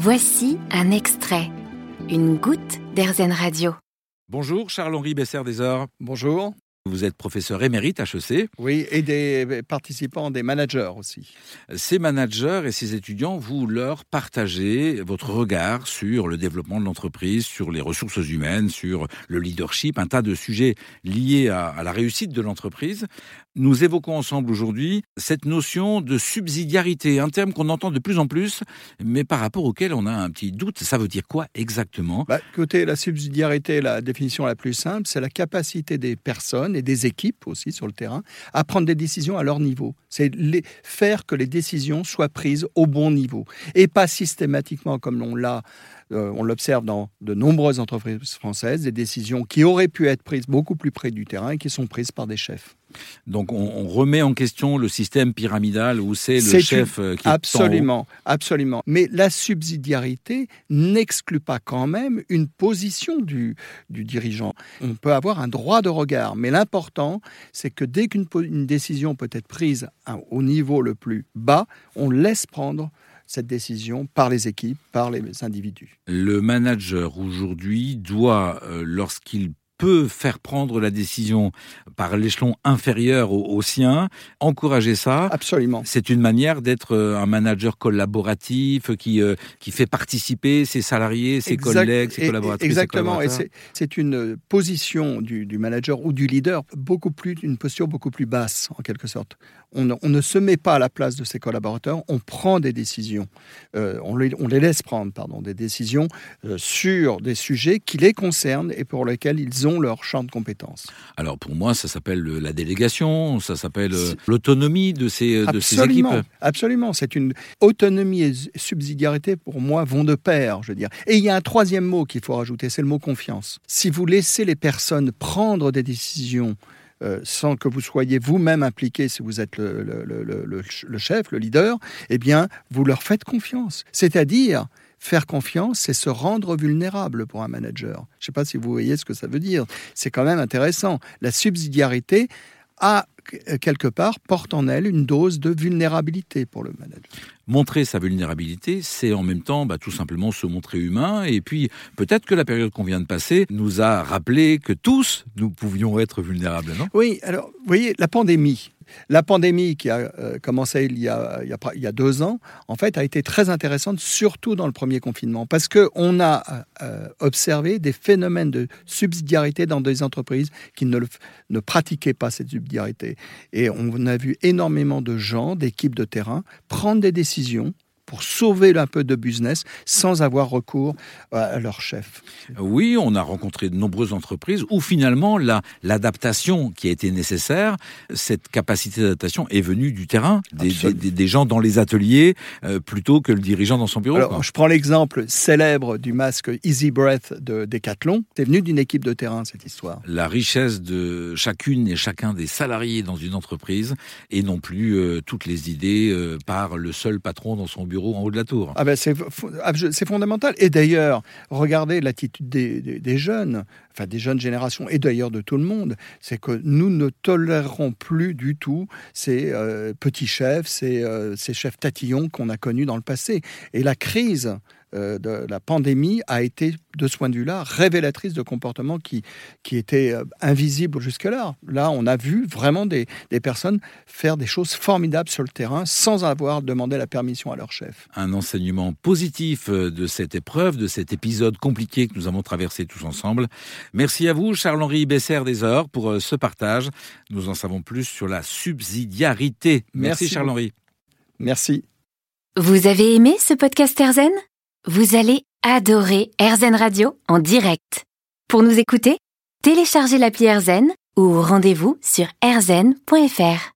Voici un extrait, une goutte d'Airzen Radio. Bonjour Charles-Henri Besser Desor. Bonjour. Vous êtes professeur émérite HEC. Oui, et des participants, des managers aussi. Ces managers et ces étudiants, vous leur partagez votre regard sur le développement de l'entreprise, sur les ressources humaines, sur le leadership, un tas de sujets liés à, à la réussite de l'entreprise. Nous évoquons ensemble aujourd'hui cette notion de subsidiarité, un terme qu'on entend de plus en plus, mais par rapport auquel on a un petit doute. Ça veut dire quoi exactement? Bah, la subsidiarité, la définition la plus simple, c'est la capacité des personnes et des équipes aussi sur le terrain à prendre des décisions à leur niveau. C'est faire que les décisions soient prises au bon niveau et pas systématiquement comme on l'a euh, on l'observe dans de nombreuses entreprises françaises, des décisions qui auraient pu être prises beaucoup plus près du terrain et qui sont prises par des chefs. Donc on, remet en question le système pyramidal où c'est le chef euh, qui absolument, absolument. Mais la subsidiarité n'exclut pas quand même une position du, du, dirigeant. On peut avoir un droit de regard, mais l'important, c'est que dès qu'une décision peut être prise au niveau le plus bas, on laisse prendre cette décision par les équipes, par les individus. Le manager aujourd'hui doit, euh, lorsqu'il peut faire prendre la décision par l'échelon inférieur au, sien, encourager ça. Absolument. C'est une manière d'être euh, un manager collaboratif qui, euh, qui fait participer ses salariés, ses collègues, ses collaborateurs. Exactement. Et c'est une position du, du, manager ou du leader beaucoup plus, une posture beaucoup plus basse, en quelque sorte. On, on ne se met pas à la place de ses collaborateurs, on prend des décisions. Euh, on, les, on, les, laisse prendre, pardon, des décisions sur des sujets qui les concernent et pour lesquels ils ont leur champ de compétences. Alors pour moi, ça s'appelle la délégation, ça s'appelle euh, l'autonomie de ces, de ces équipes. Absolument, c'est une autonomie et subsidiarité pour moi vont de pair, je veux dire. Et il y a un troisième mot qu'il faut rajouter, c'est le mot confiance. Si vous laissez les personnes prendre des décisions euh, sans que vous soyez vous-même impliqué si vous êtes le, le, le, le, chef, le leader, eh bien, vous leur faites confiance. C'est-à-dire, Faire confiance, c'est se rendre vulnérable pour un manager. Je ne sais pas si vous voyez ce que ça veut dire. C'est quand même intéressant. La subsidiarité a quelque part porte en elle une dose de vulnérabilité pour le manager. Montrer sa vulnérabilité, c'est en même temps bah, tout simplement se montrer humain. Et puis peut-être que la période qu'on vient de passer nous a rappelé que tous nous pouvions être vulnérables, non? Oui, alors vous voyez, la pandémie, la pandémie qui a euh, commencé il y a, deux ans, en fait, a été très intéressante, surtout dans le premier confinement, parce qu'on a euh, observé des phénomènes de subsidiarité dans des entreprises qui ne pratiquaient pas cette subsidiarité. Et on a vu énormément de gens, d'équipes de terrain, prendre des décisions pour sauver un peu de business sans avoir recours à leur chef. Oui, on a rencontré de nombreuses entreprises où finalement l'adaptation qui a été nécessaire, cette capacité d'adaptation est venue du terrain, des, gens dans les ateliers euh, plutôt que le dirigeant dans son bureau. Alors, je prends l'exemple célèbre du masque Easy Breath de Decathlon. C'est venu d'une équipe de terrain cette histoire. La richesse de chacune et chacun des salariés dans une entreprise et non plus euh, toutes les idées euh, par le seul patron dans son bureau en haut de la tour. Ah ben ah, c'est fondamental. Et d'ailleurs, regardez l'attitude des, jeunes, enfin des jeunes générations, et d'ailleurs de tout le monde, c'est que nous ne tolérerons plus du tout ces euh, petits chefs, ces, euh, ces chefs tatillons qu'on a connus dans le passé. Et la crise euh, de la pandémie a été, de ce point de vue-là, révélatrice de comportements qui, qui étaient invisibles jusque-là. Là, on a vu vraiment des, des, personnes faire des choses formidables sur le terrain sans avoir demandé la permission à leur chef. Un enseignement positif de cette épreuve, de cet épisode compliqué que nous avons traversé tous ensemble. Merci à vous, Charles-Henri Besser des Heures, pour ce partage. Nous en savons plus sur la subsidiarité. Merci, Merci Charles-Henri. Merci. Vous avez aimé ce podcast Erzen vous allez adorer AirZen Radio en direct. Pour nous écouter, téléchargez l'appli AirZen ou rendez-vous sur airzen.fr.